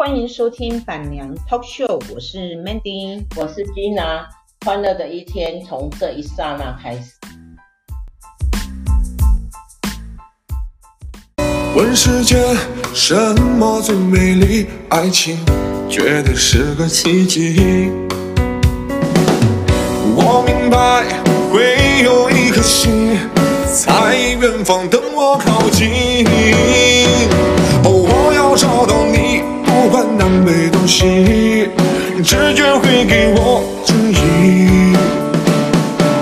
欢迎收听板娘 Talk Show，我是 Mandy，我是 Gina，欢乐的一天从这一刹那开始。问世间什么最美丽？爱情绝对是个奇迹。我明白会有一颗心在远方等我靠近。直觉会给我指引。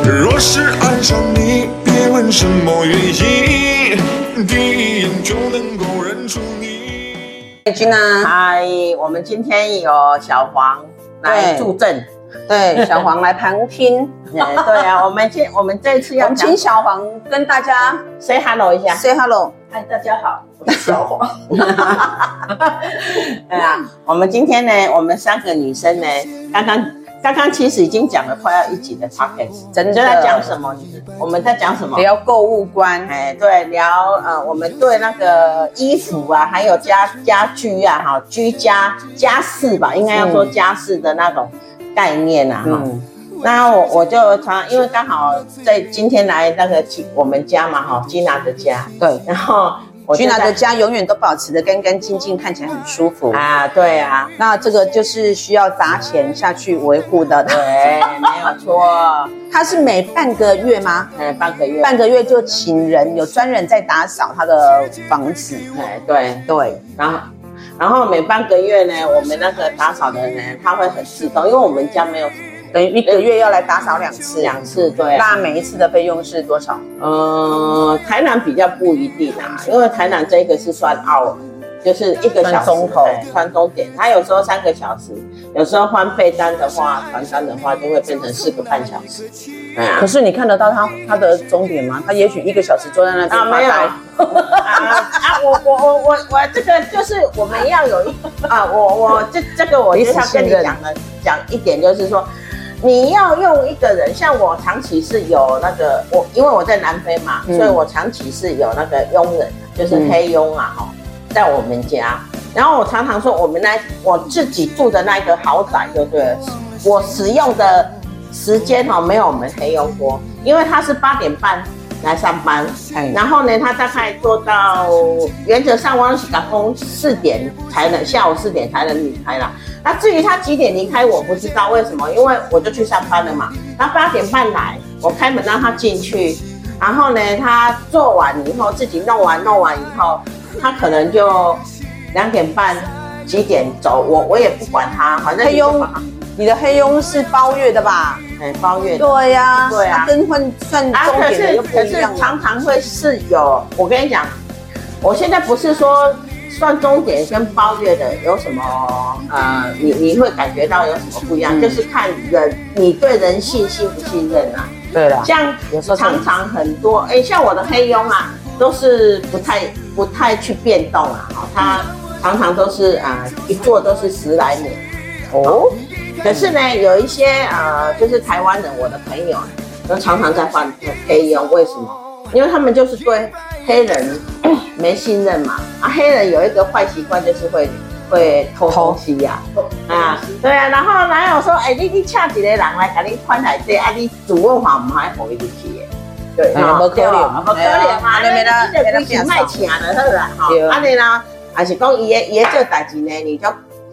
若是爱上你，别问什么原因，第一眼就能够认出你。君啊，嗨，我们今天有小黄来助阵。对，小黄来旁听。对啊，我们今我们这次要请小黄跟大家 say hello 一下，say hello。嗨，大家好，我是小黄。对啊，我们今天呢，我们三个女生呢，刚刚刚刚其实已经讲了快要一集的 podcast，真的在讲什么？我们在讲什么？聊购物观。哎，对，聊呃，我们对那个衣服啊，还有家家居啊，哈，居家家饰吧，应该要说家事的那种。概念啊，嗯，那我我就常因为刚好在今天来那个我们家嘛，哈，吉娜的家，对，然后吉娜的家永远都保持的干干净净，看起来很舒服。啊，对啊，那这个就是需要砸钱下去维护的，对，没有错。他是每半个月吗？哎，半个月，半个月就请人有专人在打扫他的房子，哎，对。对，然后。然后每半个月呢，我们那个打扫的人他会很自动，因为我们家没有，等于一个月要来打扫两次，两次对。那每一次的费用是多少？嗯，台南比较不一定啊，因为台南这个是算 hour，就是一个小时钟头，算钟点，它有时候三个小时，有时候换被单的话，传单的话就会变成四个半小时。可是你看得到他他的终点吗？他也许一个小时坐在那里啊，没有啊啊！我我我我我这个就是我们要有一啊，我我这这个我就是要跟你讲的讲一点，就是说你要用一个人，像我长期是有那个我，因为我在南非嘛，所以我长期是有那个佣人，就是黑佣啊哈，在我们家。然后我常常说，我们那我自己住的那个豪宅，对不对？我使用的。时间哈没有我们黑佣多，因为他是八点半来上班，然后呢，他大概做到原则上我是赶工四点才能下午四点才能离开啦。那至于他几点离开，我不知道为什么，因为我就去上班了嘛。他八点半来，我开门让他进去，然后呢，他做完以后自己弄完弄完以后，他可能就两点半几点走，我我也不管他，反正黑佣。你的黑佣是包月的吧？哎，包月的。对呀，对啊，跟换算钟点的又不一样。可是常常会是有，我跟你讲，我现在不是说算钟点跟包月的有什么，呃，你你会感觉到有什么不一样？就是看人，你对人信信不信任啊？对了，像常常很多，哎，像我的黑佣啊，都是不太不太去变动啊，哈，他常常都是啊，一做都是十来年。哦。可是呢，有一些呃，就是台湾人，我的朋友都常常在换黑佣，为什么？因为他们就是对黑人没信任嘛。啊，黑人有一个坏习惯，就是会会偷东西呀。啊，对啊。然后男友说，哎，你你请几个人来给你换台这，啊，你主问话唔还回得去？对，不可能，不可能嘛。你没得，没得钱卖钱的，是不是？好，啊，你呢？还是讲爷爷这代志呢？你就。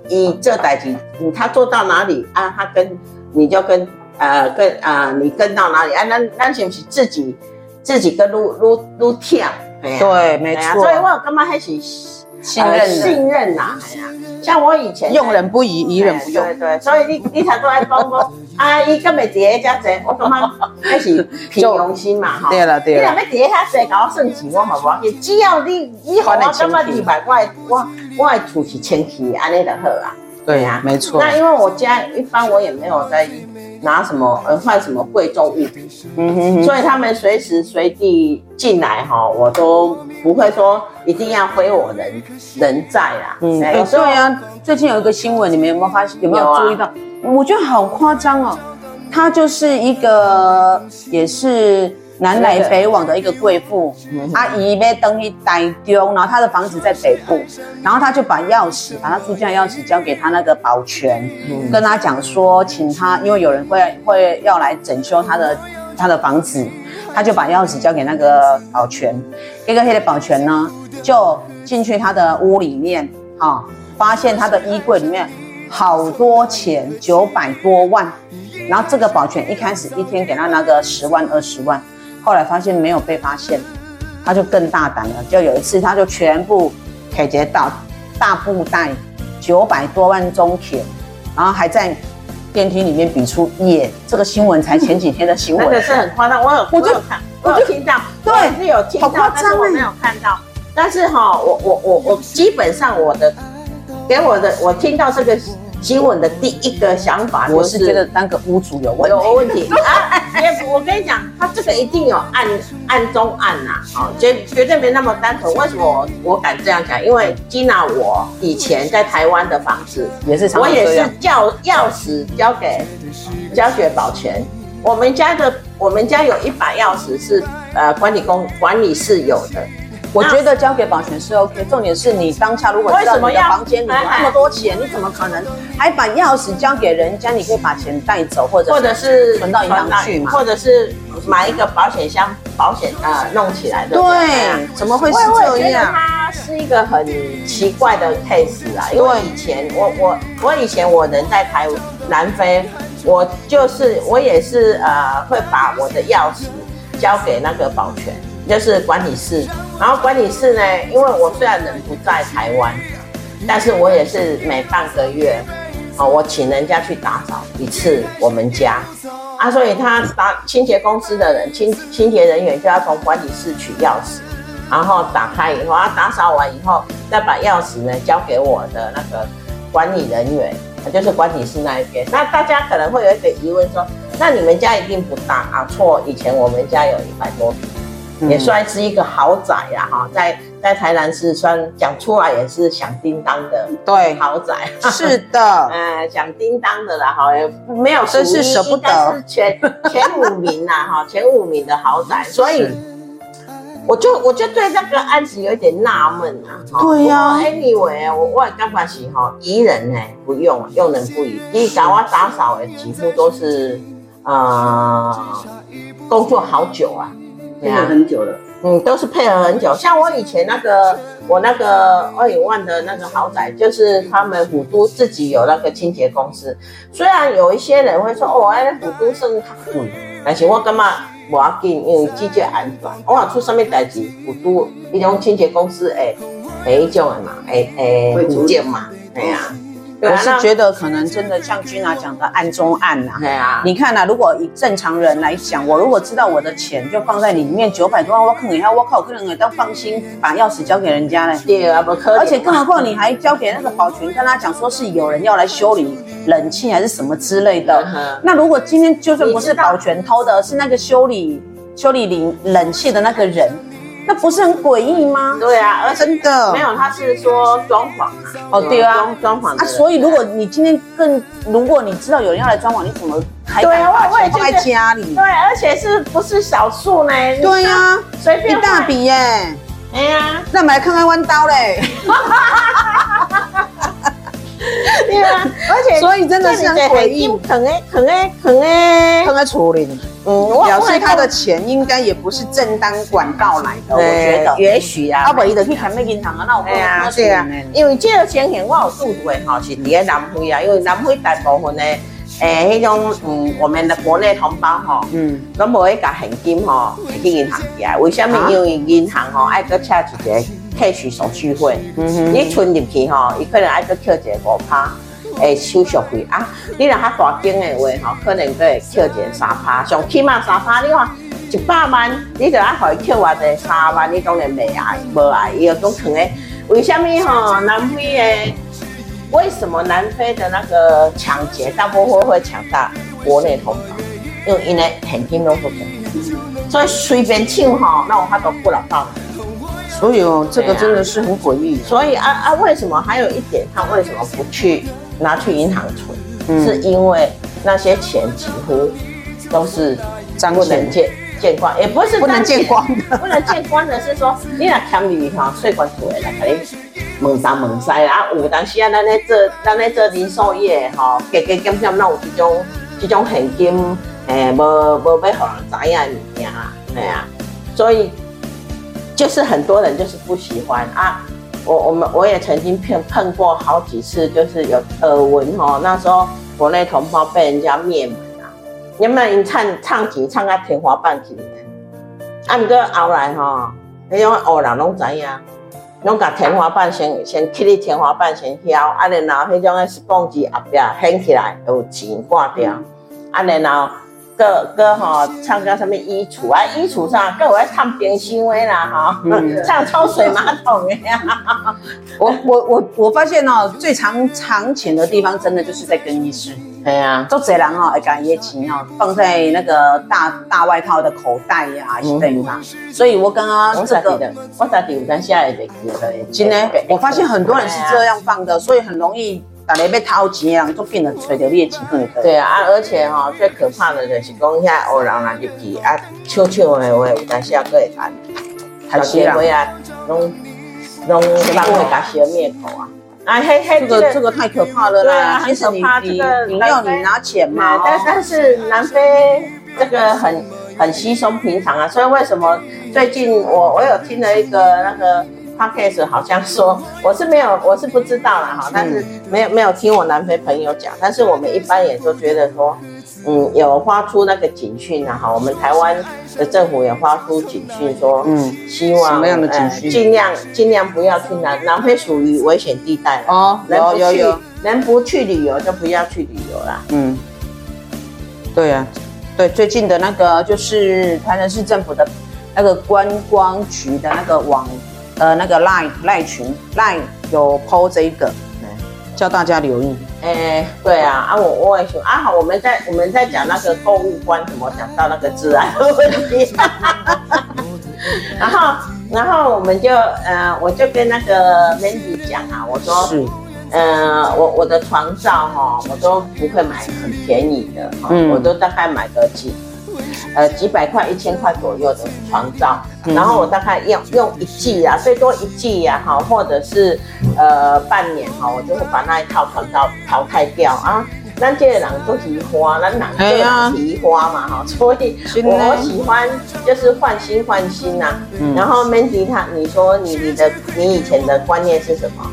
你这代志，你他做到哪里啊？他跟你就跟呃跟啊、呃，你跟到哪里啊？那那是不是自己自己跟撸撸撸跳？对，没错。所以我干嘛还是信任信任呐？哎呀，像我以前用人不疑，疑人不用。对对，所以你你才都爱讲讲，阿姨根本叠加这，我干嘛还是凭良心嘛？哈。对了对了。你若要叠加这，搞我算钱我嘛无要紧，只要你你好，我干嘛二百块我。我的厝是清气，安尼就好啊。对呀，没错。那因为我家一般我也没有在拿什么呃换什么贵重物品，嗯哼，所以他们随时随地进来哈，我都不会说一定要非我人人在啦。嗯，对啊。最近有一个新闻，你们有没有发现？有没有注意到？我觉得好夸张哦。她就是一个也是南来北往的一个贵妇，阿姨被登一呆丢，然后她的房子在北部，然后她就把钥匙，把她住家钥匙交给她那个保全，嗯、跟她讲说，请她，因为有人会会要来整修她的她的房子，她就把钥匙交给那个保全，这个黑的保全呢，就进去她的屋里面，啊、哦，发现她的衣柜里面好多钱，九百多万，然后这个保全一开始一天给他拿个十万二十万。后来发现没有被发现，他就更大胆了。就有一次，他就全部摕一个大大布袋，九百多万中钱，然后还在电梯里面比出耶。这个新闻才前几天的新闻，那个是很夸张。我有，我就看，我就听到，对，是有听到，但是我没有看到。但是哈，我我我我基本上我的给我的，我听到这个。新闻的第一个想法，我是觉得当个屋主有问题，有问题 啊！我跟你讲，他这个一定有暗暗中暗呐，好，绝绝对没那么单纯。为什么我我敢这样讲？因为 Gina 我以前在台湾的房子也是，我也是叫钥匙交给交给保全。我们家的我们家有一把钥匙是呃管理公管理室有的。我觉得交给保全是 OK，重点是你当下如果知道你的房间里有那么多钱，你怎么可能还把钥匙交给人家？你可以把钱带走，或者或者是存到银行去嘛，或者是买一个保险箱，保险呃弄起来的。对，怎么会是这样？它是一个很奇怪的 case 啊，因为以前我我我以前我人在台南非，我就是我也是呃会把我的钥匙交给那个保全。就是管理室，然后管理室呢，因为我虽然人不在台湾，但是我也是每半个月，哦，我请人家去打扫一次我们家，啊，所以他打清洁公司的人，清清洁人员就要从管理室取钥匙，然后打开以后，他打扫完以后，再把钥匙呢交给我的那个管理人员，就是管理室那一边。那大家可能会有一个疑问说，那你们家一定不大啊？错，以前我们家有一百多坪。也算是一个豪宅呀，哈，在在台南市算讲出来也是响叮当的，对，豪宅，是的，呃，响叮当的啦，哈，也没有，真是舍不得，是前前五名呐，哈，前五名的豪宅，所以我就我就对这个案子有点纳闷啊，对呀，Anyway，我我刚开始哈，宜人呢不用，用人不疑，第一找我打扫的几乎都是呃工作好久啊。配合很久了，嗯，都是配合很久。像我以前那个，我那个二十万的那个豪宅，就是他们虎都自己有那个清洁公司。虽然有一些人会说，哦，哎，虎都算较贵，但是我感觉无要紧，因为季节安全。我若出什么代志，虎都一种清洁公司诶，诶，一种的嘛，诶诶，福建嘛，哎呀。我是觉得可能真的像 Gina 讲的暗中暗呐，对啊，你看呐，如果以正常人来讲，我如果知道我的钱就放在里面九百多万，我可能要我靠，可能也都放心把钥匙交给人家嘞。对啊，不可能。而且更何况你还交给那个保全，跟他讲说是有人要来修理冷气还是什么之类的。嗯、那如果今天就算不是保全偷的，是那个修理修理冷冷气的那个人。那不是很诡异吗？对啊，而真的没有，他是说装潢啊。哦，对啊，装装潢啊。所以如果你今天更，如果你知道有人要来装潢，你怎么还对啊？我我也放在家里？对，而且是不是少数呢？对呀，随便一大笔耶。哎呀，那我们来看看弯刀嘞。对啊，而且所以真的是很诡异，可能可能可能可能处理。嗯，表示他的钱应该也不是正当管道来的，我觉得也许啊。啊，不，伊就去开咩银行啊？那我对啊，对啊，因为这个情形我有拄过哈，是伫个南非啊，因为南非大部分的诶，迄种嗯，我们的国内同胞哈，嗯，都无一个现金哈，去银行呀？为什么？因为银行吼爱搁插一个 cash 手续费，嗯，你存入去吼，伊可能爱再扣一个五趴。诶，手续费啊！你若较大间的话，吼，可能都会扣一个三趴，上起码三趴。你看一百万，你就爱互伊扣偌济三万，你当然袂爱，无爱。伊又讲可能，为什么吼？南非诶，为什么南非的那个抢劫大部分会抢到国内同胞？因为因为现金拢不足，所以随便抢吼，那我他都不了到。所以哦，这个真的是很诡异。所以啊啊，为什么还有一点，他为什么不去？拿去银行存，嗯、是因为那些钱几乎都是不能借见光，也不是不能见光的，不能见光的是说，你若欠你哈，税关处的来给你问东问西啊，有当时啊，咱咧做咱咧做零售业哈，加加减减，那有这种这种现金，诶、欸，无无要互人知影物件啊，对啊，所以就是很多人就是不喜欢啊。我我们我也曾经碰碰过好几次，就是有耳闻哈，那时候国内同胞被人家灭门啊，你们唱唱几唱到天花板去，啊，毋过后来哈，那种黑人拢知影，拢甲天花板先先去你天花板先敲，啊，然后迄种诶是蹦机后壁掀起来有钱挂掉，啊，然后。个个哈唱歌上面衣橱啊，衣橱上各位唱冰箱的啦哈，嗯、唱抽水马桶的呀。我我我我发现哦，最常藏钱的地方，真的就是在更衣室。对呀，做贼人哦，会把一些钱哦放在那个大大外套的口袋呀，是对吧？所以我刚刚这个，我在第五张下来的，今天我发现很多人是这样放的，所以很容易。大家要掏钱啊，都变得揣着你的钱去。对啊，而且哈，最可怕的就是讲，现在黑人啊入去啊，悄悄的话，有当时啊，佫会谈，谈些话啊，拢拢会甲小灭口啊。啊，嘿嘿，这个这个太可怕了啦！其实你你要你拿钱嘛，但但是南非这个很很稀松平常啊，所以为什么最近我我有听了一个那个。Podcast 好像说我是没有，我是不知道啦哈，但是没有没有听我南非朋友讲，但是我们一般也都觉得说，嗯，有发出那个警讯啊哈，我们台湾的政府也发出警讯说，嗯，希望什么样的警讯？尽量尽量不要去南南非属于危险地带哦，有有有，能不去旅游就不要去旅游啦。嗯，对啊，对，最近的那个就是台南市政府的那个观光局的那个网。呃，那个赖赖群赖有 po 这一个，叫大家留意。哎、欸，对啊，啊我我也说啊好，我们在我们在讲那个购物观，怎么讲到那个治安 问题，然后然后我们就呃，我就跟那个 Mandy 讲啊，我说是，呃，我我的床罩哈，我都不会买很便宜的，嗯，我都大概买个几。呃，几百块、一千块左右的床罩，然后我大概用用一季啊，最多一季呀，哈，或者是呃半年哈，我就会把那一套床罩淘汰掉啊。那这些人都提花，那哪个提花嘛哈？所以我喜欢就是换新换新呐。然后 Mandy 他，你说你你的你以前的观念是什么？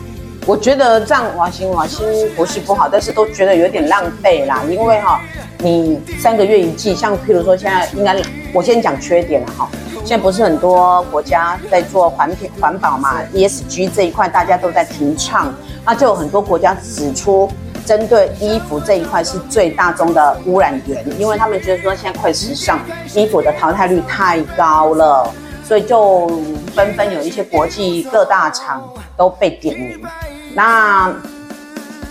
我觉得这样换新换新不是不好，但是都觉得有点浪费啦，因为哈。你三个月一季，像譬如说现在应该，我先讲缺点了哈。现在不是很多国家在做环评环保嘛，ESG 这一块大家都在提倡，那就有很多国家指出，针对衣服这一块是最大宗的污染源，因为他们觉得说现在快时尚，衣服的淘汰率太高了，所以就纷纷有一些国际各大厂都被点名。那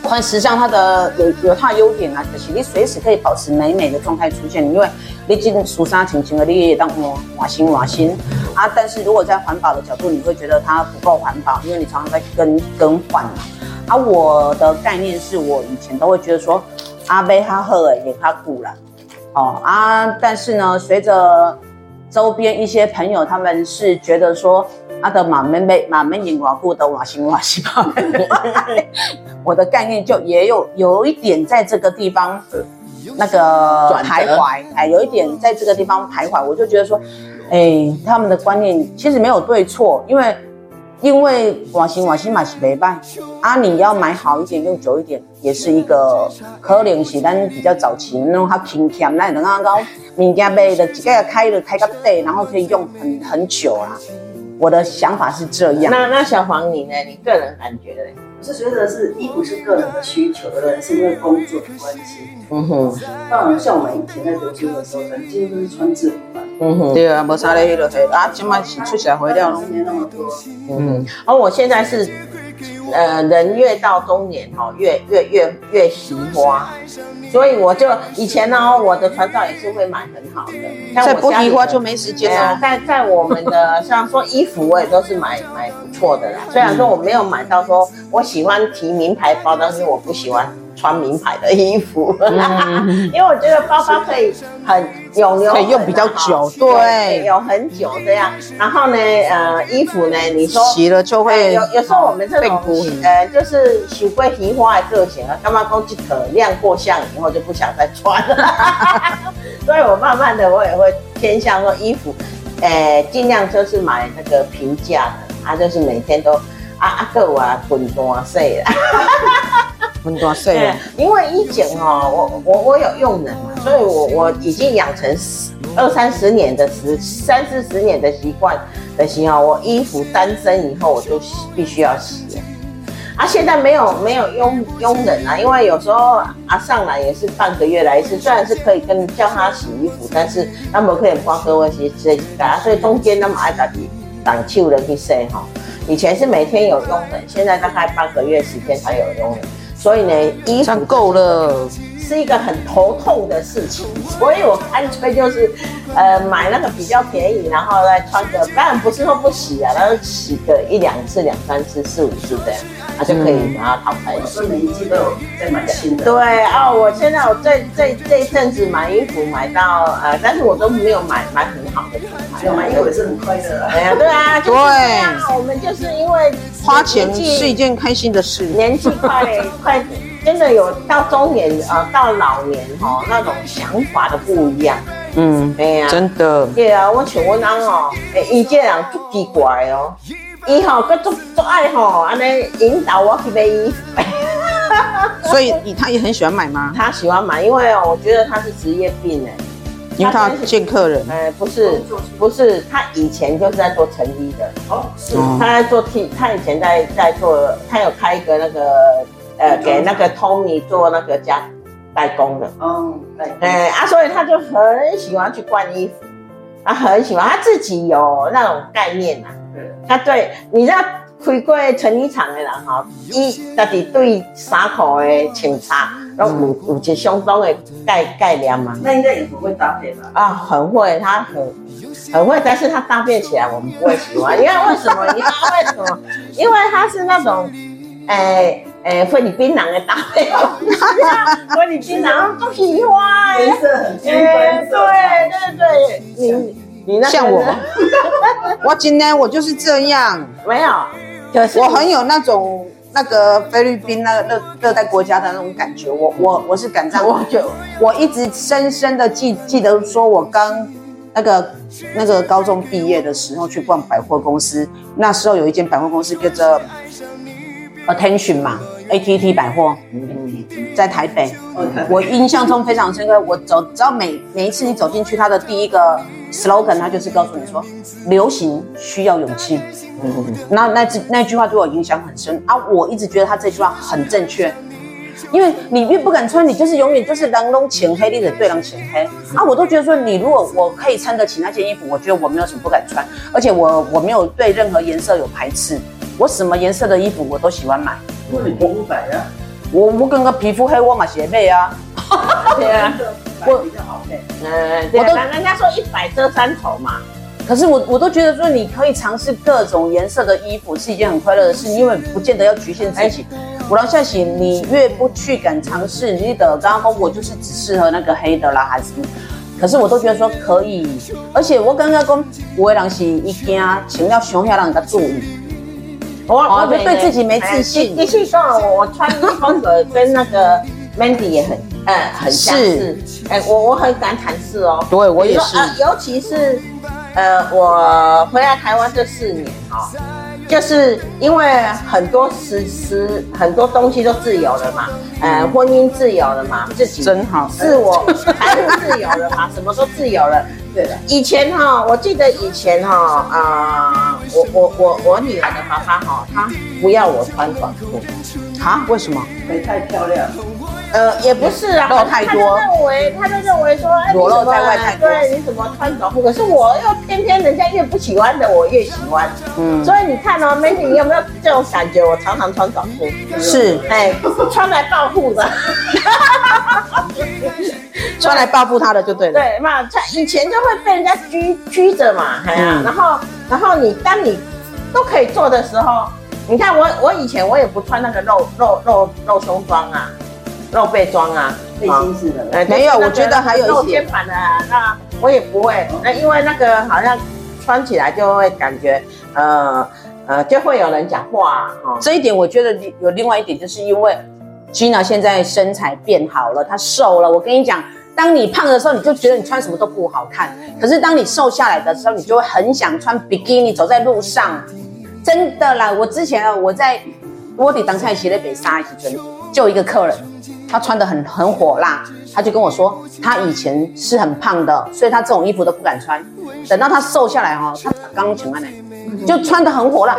快时尚它的有有它的优点啊，就是你随时可以保持美美的状态出现，因为你进梳纱情情的，你也当我瓦新瓦新啊。但是如果在环保的角度，你会觉得它不够环保，因为你常常在更更换嘛。啊，我的概念是我以前都会觉得说，阿贝哈赫尔也他古了，哦啊，但是呢，随着周边一些朋友他们是觉得说。阿德马妹妹马妹引瓦固的瓦西瓦西吧，我的概念就也有有一点在这个地方 那个徘徊，哎，有一点在这个地方徘徊，我就觉得说，哎，他们的观念其实没有对错，因为因为瓦西瓦西马是没办啊，你要买好一点用久一点，也是一个可能性，但比较早期那种它平添那等刚刚物件买的几个月开的开个对，然后可以用很很久啊。我的想法是这样。那那小黄你呢？你个人感觉呢？我是觉得是衣服是个人的需求，对不对？是因为工作的关系。嗯哼。当然，像我们以前在读书的时候，可能几乎都是穿制服嘛。嗯哼。对啊，没啥嘞，那个啊，即卖是出社会了，没那么多。嗯哼。而我现在是。呃，人越到中年哈，越越越越喜花，所以我就以前呢，我的传照也是会买很好的。在不喜花就没时间了。在在我们的像说衣服，我也都是买买不错的啦。虽然说我没有买到说我喜欢提名牌包，但是我不喜欢穿名牌的衣服，因为我觉得包包可以很有留，可以用比较久，对，有很久这样。然后呢，呃，衣服呢，你说洗了就会有有时候我们这种呃，就是喜欢提花的个性啊，干嘛讲即可亮过相以后就不想再穿了，所以我慢慢的我也会偏向说衣服，呃，尽量就是买那个平价的，啊，就是每天都。啊啊够啊，分段洗啦，分段洗。因为以前哦，我我我有用人嘛，所以我我已经养成二三十年的十三四十年的习惯的时候，我衣服单身以后我就必须要洗。啊，现在没有没有佣佣人啊，因为有时候啊上来也是半个月来一次，虽然是可以跟叫他洗衣服，但是他们可以帮各位洗洗啊，所以中间那么爱打底挡秋的去洗哈。以前是每天有佣人，现在大概半个月时间才有佣人，所以呢，衣服够了，是一个很头痛的事情，所以我干脆就是，呃，买那个比较便宜，然后再穿个，当然不是说不洗啊，然后洗个一两次、两三次、四五次这样，啊就可以把它淘汰了。所以每一季都有在买新的。对哦，我现在我这这这一阵子买衣服买到呃，但是我都没有买买很好的品牌，买衣服也是很快乐。哎呀，对啊，就是我们就是因为花钱是一件开心的事，年纪快快。真的有到中年呃，到老年哈，那种想法的不一样。嗯，对呀，真的。对啊，我像我娘哦，伊这人足奇怪哦，伊吼佮足足爱吼，安尼引导我去买衣服。所以你他也很喜欢买吗？他喜欢买，因为我觉得他是职业病哎，因为他见客人。哎，不是，不是，他以前就是在做成衣的。哦，是。他在做 T，他以前在在做，他有开一个那个。呃，给那个 Tommy 做那个家代工的，嗯，对，哎啊，所以他就很喜欢去换衣服，他很喜欢，他自己有那种概念呐，对，他对，你知道开过成衣厂的人哈，伊到底对衫裤的穿插，然后有有些相当的概概念嘛，那应该也不会搭配吧？啊，很会，他很很会，但是他搭配起来我们不会喜欢，因为为什么？因为为什么？因为他是那种，哎。诶，菲律宾人的搭配，菲律宾人都喜欢，颜色很缤纷。对对对，你你那像我，我今天我就是这样，没有，就是我很有那种那个菲律宾那个热热带国家的那种感觉，我我我是敢这样，我就我一直深深的记记得，说我刚那个那个高中毕业的时候去逛百货公司，那时候有一间百货公司叫做。Attention 嘛，ATT 百货，在台北，我印象中非常深刻。我走，只要每每一次你走进去，它的第一个 slogan，它就是告诉你说，流行需要勇气。那那句那句话对我影响很深啊！我一直觉得他这句话很正确，因为你越不敢穿，你就是永远就是人拢浅黑，你得对人浅黑啊！我都觉得说，你如果我可以撑得起那件衣服，我觉得我没有什么不敢穿，而且我我没有对任何颜色有排斥。我什么颜色的衣服我都喜欢买。我皮肤白啊，我我跟个皮肤黑我嘛鞋配啊。对啊，我比较好配。嗯，我都人家说一百遮三丑嘛。可是我我都觉得说你可以尝试各种颜色的衣服是一件很快乐的事，因为不见得要局限自己。我让下写，你越不去敢尝试，你的刚刚说我就是只适合那个黑的啦，还是？可是我都觉得说可以，而且我刚刚讲，有的人是一惊，穿了熊下让人家注意。我我就对自己没自信。继续说，我我穿衣风格跟那个 Mandy 也很，呃，很相似。哎，我我很敢阐释哦。对，我也是。尤其是，呃，我回来台湾这四年哈，就是因为很多时时很多东西都自由了嘛，呃，婚姻自由了嘛，自己真好，自我财务自由了嘛，什么都自由了。对的，以前哈，我记得以前哈，啊、呃，我我我我女儿的爸爸哈，她不要我穿短裤，啊？为什么？没太漂亮。呃，也不是啊，露太多。他就认为，他就认为说，哎，裸露在外太多。对，你怎么穿短裤？可是我又偏偏人家越不喜欢的，我越喜欢。嗯。所以你看哦，美女，你有没有这种感觉？我常常穿短裤。是。哎，穿来报复的。穿来报复他的就对了。对嘛，穿以前就会被人家拘拘着嘛，哎呀、嗯，然后然后你当你都可以做的时候，你看我我以前我也不穿那个露露露露胸装啊，露背装啊，背心式的。呃，没有，我觉得还有一些露肩膀的，那我也不会。那因为那个好像穿起来就会感觉，呃呃，就会有人讲话哦。这一点我觉得有另外一点，就是因为 Gina 现在身材变好了，她瘦了。我跟你讲，当你胖的时候，你就觉得你穿什么都不好看。可是当你瘦下来的时候，你就会很想穿比基尼走在路上。真的啦，我之前，我在窝底当菜骑在北沙一起就一个客人，他穿得很很火辣，他就跟我说，他以前是很胖的，所以他这种衣服都不敢穿。等到他瘦下来哦，他刚请完来，就穿的很火辣，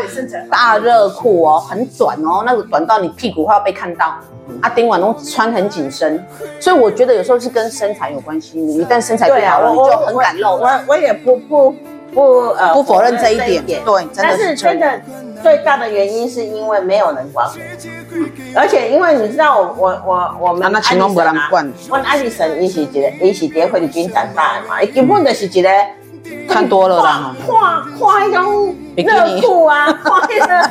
大热裤哦，很短哦，那个短到你屁股快要被看到。啊，丁婉都穿很紧身，所以我觉得有时候是跟身材有关系。你一旦身材变好了，你就很敢露。我我也不不。不呃不否认这一点，对，但是真的最大的原因是因为没有人管我，而且因为你知道我我我我们，那青龙没人管，我艾丽森伊是一个伊是在菲律宾长大的嘛，伊根本就是一个看多了啦，跨跨那种热裤啊，跨那个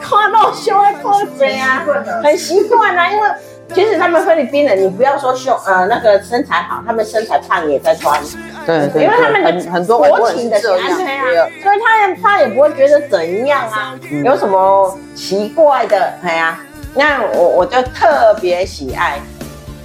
看露胸的裤子啊，很习惯啊，因为。其实他们菲律宾人，你不要说胸，呃，那个身材好，他们身材胖也在穿。对对，因为他们很很多国情的这样，所以他也他也不会觉得怎样啊，有什么奇怪的，哎呀，那我我就特别喜爱。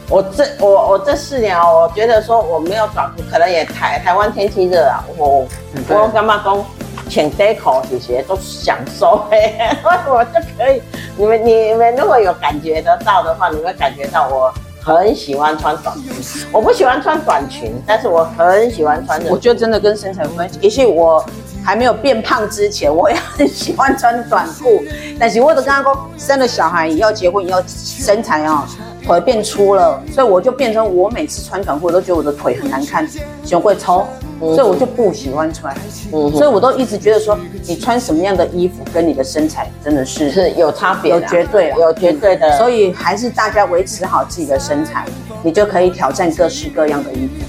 我这我我这四年哦，我觉得说我没有短裤，可能也台台湾天气热啊，我我干嘛讲？穿短裤这些都享受哎，我就可以。你们你们如果有感觉得到的话，你会感觉到我很喜欢穿短裙。我不喜欢穿短裙，但是我很喜欢穿。我觉得真的跟身材有关系。也许我还没有变胖之前，我也很喜欢穿短裤。但是我都跟他说，生了小孩要结婚要身材啊、哦。腿变粗了，所以我就变成我每次穿短裤我都觉得我的腿很难看，胸会抽，所以我就不喜欢穿。嗯，所以我都一直觉得说，你穿什么样的衣服跟你的身材真的是是有差别，有绝对有绝对的。所以还是大家维持好自己的身材，你就可以挑战各式各样的衣服。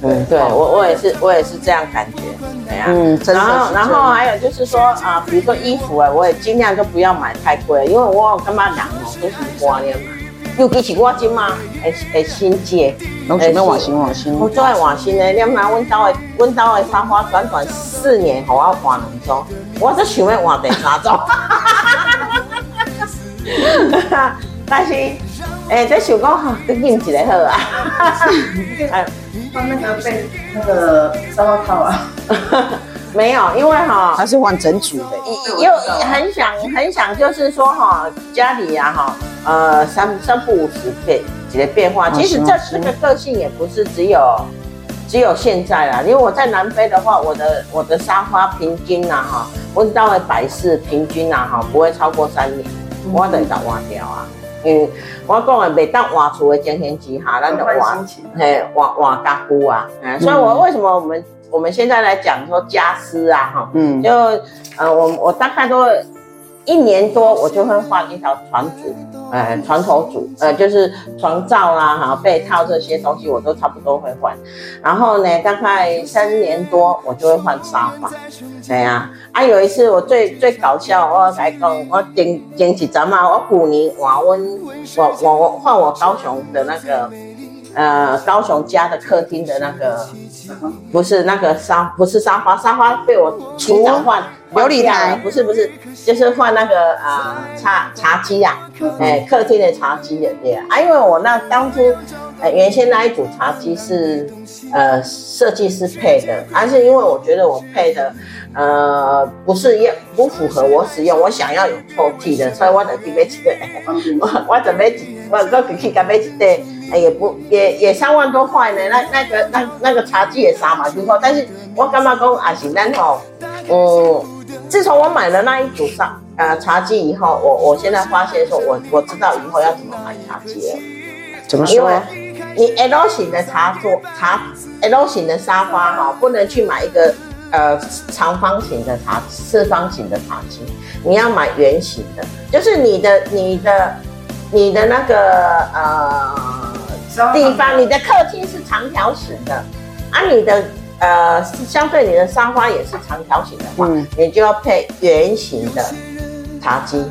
嗯，对我我也是我也是这样感觉。对呀，嗯，然后然后还有就是说啊，比如说衣服啊，我也尽量就不要买太贵，因为我感觉人哦，都是花的嘛。尤其是我今嘛，会会新借，拢想要换新换新。我最爱换新的，你看阮兜的，阮兜的沙发短短四年，互我换两组，我都想要换第三组。但是，诶、欸，这想讲哈，你用一个好啊。换那个被那个沙发套啊。没有，因为哈，他是换整组的，又很想很想，就是说哈，家里呀哈，呃，三三不五时变几个变化。其实这这个个性也不是只有只有现在啦，因为我在南非的话，我的我的沙发平均呐哈，我知道的摆饰平均呐哈，不会超过三年，我得当换掉啊。嗯，我讲啊每当换厝的情形之下，咱就换，嘿，换换家具啊。嗯，所以我为什么我们。我们现在来讲说家私啊，哈，嗯，就呃，我我大概都一年多，我就会换一条床组，呃，床头组，呃，就是床罩啦，哈，被套这些东西我都差不多会换。然后呢，大概三年多，我就会换沙发。对呀，啊，有一次我最最搞笑，我才讲，我前前几阵嘛，我去年换我我我换我高雄的那个。呃，高雄家的客厅的那个，不是那个沙，不是沙发，沙发被我提早换，琉璃台，不是不是，就是换那个呃茶。茶几呀，哎，客厅的茶几也对啊，因为我那当初，呃，原先那一组茶几是呃设计师配的，而是因为我觉得我配的呃不是要不符合我使用，我想要有抽屉的，所以我得去买几个，我我准备我我去去买几对。哎，也不也也三万多块呢，那那个那那个茶几也三万多块，但是我干嘛讲啊？是然后，嗯，自从我买了那一组上呃茶几以后，我我现在发现说我我知道以后要怎么买茶几了。怎么说？你 L 型的茶桌茶 L 型的沙发哈，不能去买一个呃长方形的茶四方形的茶几，你要买圆形的，就是你的你的你的那个呃。地方，你的客厅是长条形的，啊，你的呃，相对你的沙发也是长条形的话，嗯，你就要配圆形的茶几。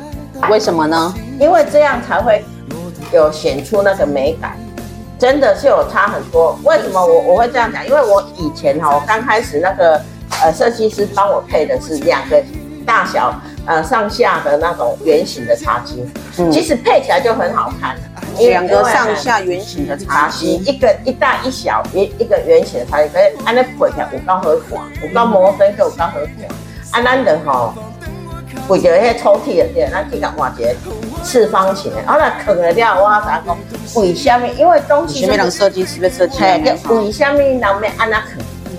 为什么呢？因为这样才会有显出那个美感，真的是有差很多。为什么我我会这样讲？因为我以前哈，我刚开始那个呃设计师帮我配的是两个大小呃上下的那种圆形的茶几，嗯、其实配起来就很好看。两个上下圆形的茶几，一个一大一小，一一个圆形的茶几，可以按那配起来有够好看，有够摩登，又有够好看。啊，咱的吼，为着迄抽屉的对，咱去甲换一个四方形的，啊，那囥了了，我知影讲为什么？因为东西。什么人设计师要设计？嘿，为什么人要安那囥？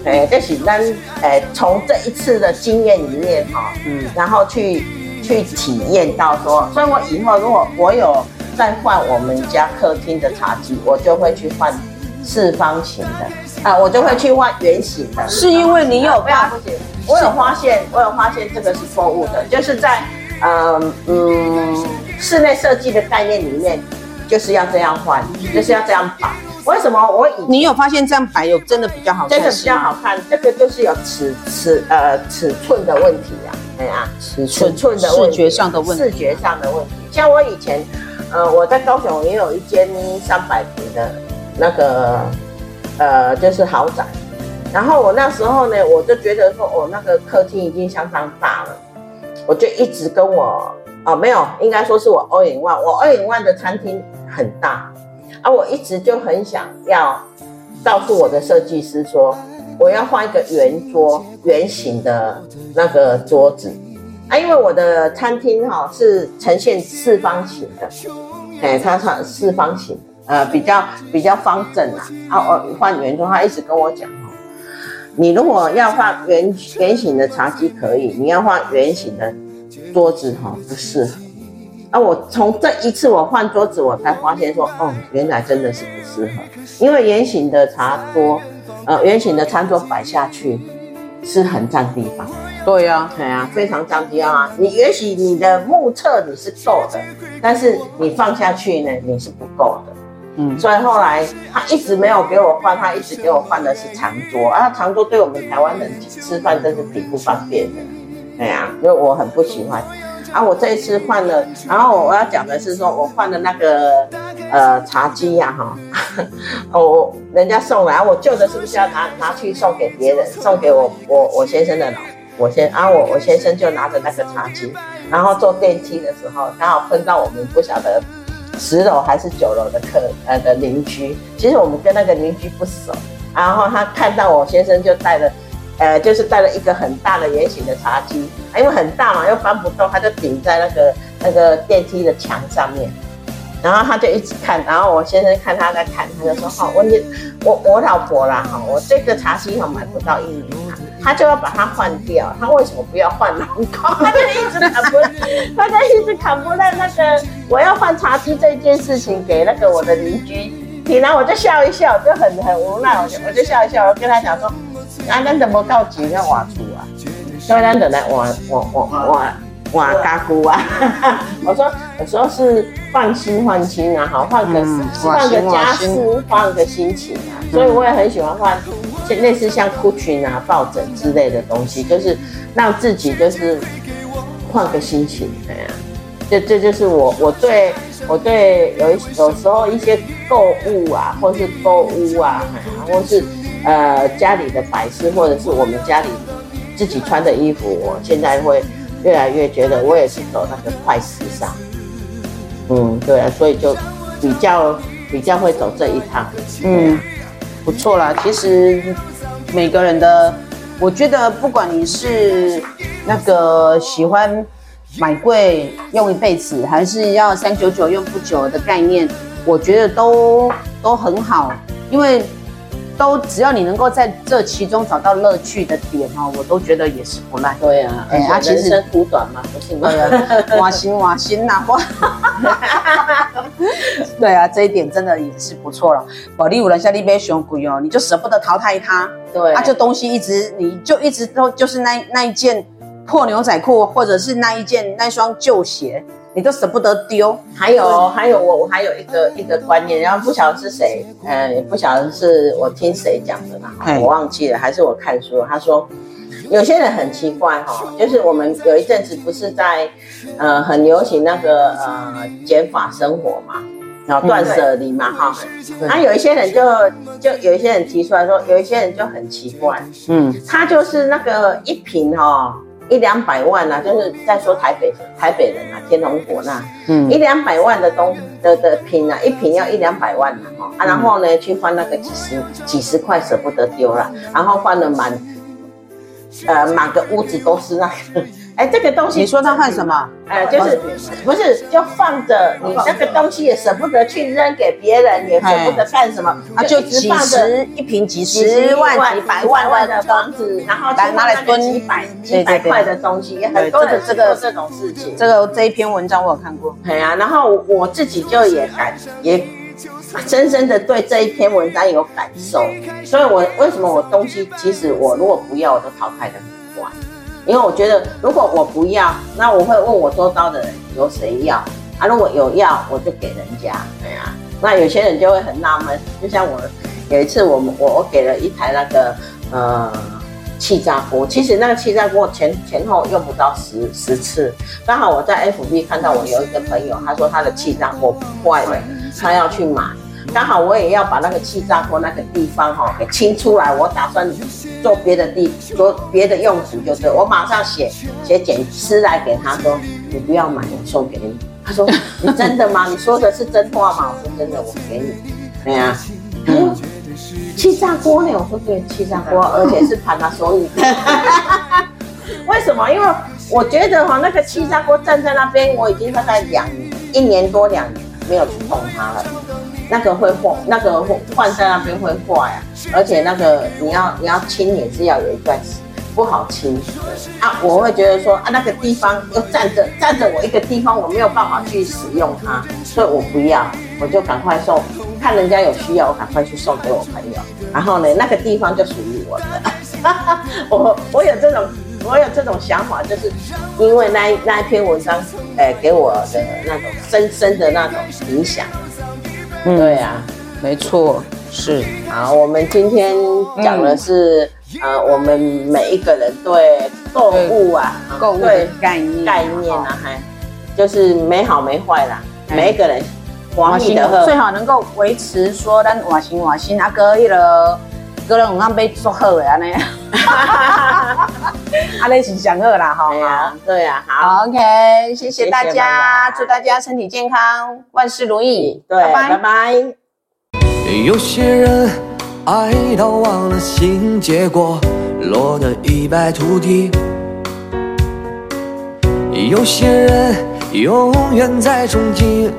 哎，这是咱诶从这一次的经验里面哈，嗯，然后去去体验到说，所以我以后如果我有再换我们家客厅的茶几，我就会去换四方形的，啊，我就会去换圆形的。是因为你有发现？我有发现，我有发现这个是错误的，就是在呃嗯室内设计的概念里面，就是要这样换，就是要这样摆。为什么我以你有发现这样摆有真的比较好看？真的比较好看，这个就是有尺尺呃尺寸的问题啊，对啊，尺寸的问题，视觉上的问题，视觉上的问题。像我以前呃我在高雄也有一间三百平的那个呃就是豪宅。然后我那时候呢，我就觉得说，哦，那个客厅已经相当大了，我就一直跟我，哦，没有，应该说是我 All in One，我 All in One 的餐厅很大，啊，我一直就很想要告诉我的设计师说，我要换一个圆桌，圆形的那个桌子，啊，因为我的餐厅哈是呈现四方形的，哎，它是四方形，呃，比较比较方正啊，啊，我换圆桌，他一直跟我讲哦。你如果要换圆圆形的茶几可以，你要换圆形的桌子哈不适合。啊，我从这一次我换桌子，我才发现说，哦，原来真的是不适合。因为圆形的茶桌，呃，圆形的餐桌摆下去是很占地方。对呀，对呀，非常占地方啊。你也许你的目测你是够的，但是你放下去呢，你是不够的。嗯，所以后来他一直没有给我换，他一直给我换的是长桌啊。长桌对我们台湾人吃饭真是挺不方便的，对呀，因为我很不喜欢啊。我这一次换了，然后我要讲的是说，我换了那个呃茶几呀，哈，哦，人家送来，我旧的是不是要拿拿去送给别人？送给我我我先生的老我先啊，我我先生就拿着那个茶几，然后坐电梯的时候刚好碰到我们不晓得。十楼还是九楼的客呃的邻居，其实我们跟那个邻居不熟，然后他看到我先生就带了，呃，就是带了一个很大的圆形的茶几，因为很大嘛，又搬不动，他就顶在那个那个电梯的墙上面，然后他就一直看，然后我先生看他在看，他就说：好，我你我我老婆啦，哈，我这个茶几哈买不到一年，他就要把它换掉，他为什么不要换龙头？他就一直砍不，他就一直砍不烂那个。我要换茶几这件事情给那个我的邻居听，然后我就笑一笑，就很很无奈，我就我就笑一笑，我跟他讲说，啊，咱怎么告急要瓦出啊？所以咱等来瓦瓦瓦瓦瓦嘎咕啊！我说有时候是换新换新啊，好换个换个家私，换个心情啊，所以我也很喜欢换类似像裤裙啊、抱枕之类的东西，就是让自己就是换个心情，哎呀。这这就是我我对我对有一有时候一些购物啊，或是购物啊，或是呃家里的摆饰，或者是我们家里自己穿的衣服，我现在会越来越觉得我也是走那个快时尚。嗯，对啊，所以就比较比较会走这一趟。嗯，不错啦。其实每个人的，我觉得不管你是那个喜欢。买贵用一辈子，还是要三九九用不久的概念，我觉得都都很好，因为都只要你能够在这其中找到乐趣的点哦，我都觉得也是不赖。对啊，哎，他其实人生苦短嘛，不是吗？哇心哇心呐，哇！对啊，这一点真的也是不错了。保利五人夏利杯熊贵哦，你就舍不得淘汰它。对，啊，就东西一直，你就一直都就是那那一件。破牛仔裤，或者是那一件那双旧鞋，你都舍不得丢。还有，还有我我还有一个一个观念，然后不晓得是谁，呃，也不晓得是我听谁讲的啦，我忘记了，还是我看书。他说，有些人很奇怪哈，就是我们有一阵子不是在，呃，很流行那个呃减法生活嘛，然后断舍离嘛哈。那有一些人就就有一些人提出来说，有一些人就很奇怪，嗯，他就是那个一坪哦。一两百万啊，就是在说台北台北人啊，天龙国那，嗯，一两百万的东的的瓶啊，一瓶要一两百万啊，哈、嗯，然后呢去换那个几十几十块舍不得丢了，然后换了满，呃满个屋子都是那个。哎，这个东西你说他换什么？哎，就是不是就放着？你那个东西也舍不得去扔给别人，也舍不得干什么？他就几十一瓶几十万几百万的房子，然后拿来蹲几百几百块的东西，很多的这个这种事情。这个这一篇文章我有看过。对啊，然后我自己就也感也深深的对这一篇文章有感受，所以我为什么我东西其实我如果不要，我都淘汰的。因为我觉得，如果我不要，那我会问我周遭的人有谁要啊？如果有要，我就给人家。对啊，那有些人就会很纳闷，就像我有一次我，我们我我给了一台那个呃气炸锅，其实那个气炸锅前前后用不到十十次，刚好我在 FB 看到我有一个朋友，他说他的气炸锅坏了，他要去买。刚好我也要把那个气炸锅那个地方哈给清出来，我打算做别的地做别的用途，就是我马上写写简诗来给他说，你不要买，我送给你。他说 你真的吗？你说的是真话吗？我说真的，我给你。对呀，气炸锅呢？我说对，气炸锅，而且是 Panasonic。为什么？因为我觉得哈那个气炸锅站在那边，我已经大概两一年多两年没有去碰它了。那个会坏，那个换在那边会坏啊，而且那个你要你要清也是要有一段时间，不好清啊。我会觉得说啊，那个地方又占着占着我一个地方，我没有办法去使用它，所以我不要，我就赶快送，看人家有需要，我赶快去送给我朋友。然后呢，那个地方就属于我的。我我有这种我有这种想法，就是因为那那一篇文章，呃，给我的那种深深的那种影响。嗯、对呀、啊，没错，是。好，我们今天讲的是，嗯、呃，我们每一个人对购物啊，购物的概念概念啊，还就是没好没坏啦，嗯、每一个人，瓦心最好能够维持说，咱瓦新瓦新啊，哥，迄个个人有被做好的安尼，安尼是上好啦，哈。对呀，对呀，好，OK，谢谢大家，祝大家身体健康，万事如意，对，拜拜。有些人爱到忘了形，结果落得一败涂地；有些人永远在憧憬，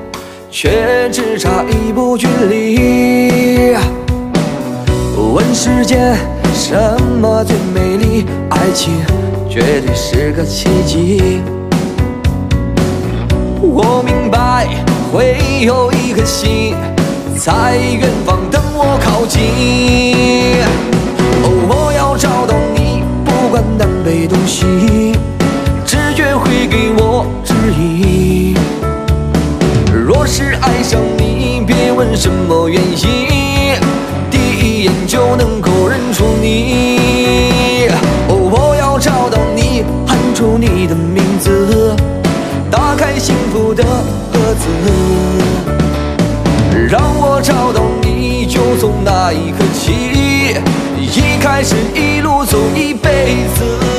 却只差一步距离。世间什么最美丽？爱情绝对是个奇迹。我明白会有一颗心在远方等我靠近。哦，我要找到你，不管南北东西，直觉会给我指引。若是爱上你，别问什么原因。就能够认出你，哦，我要找到你，喊出你的名字，打开幸福的盒子，让我找到你，就从那一刻起，一开始一路走一辈子。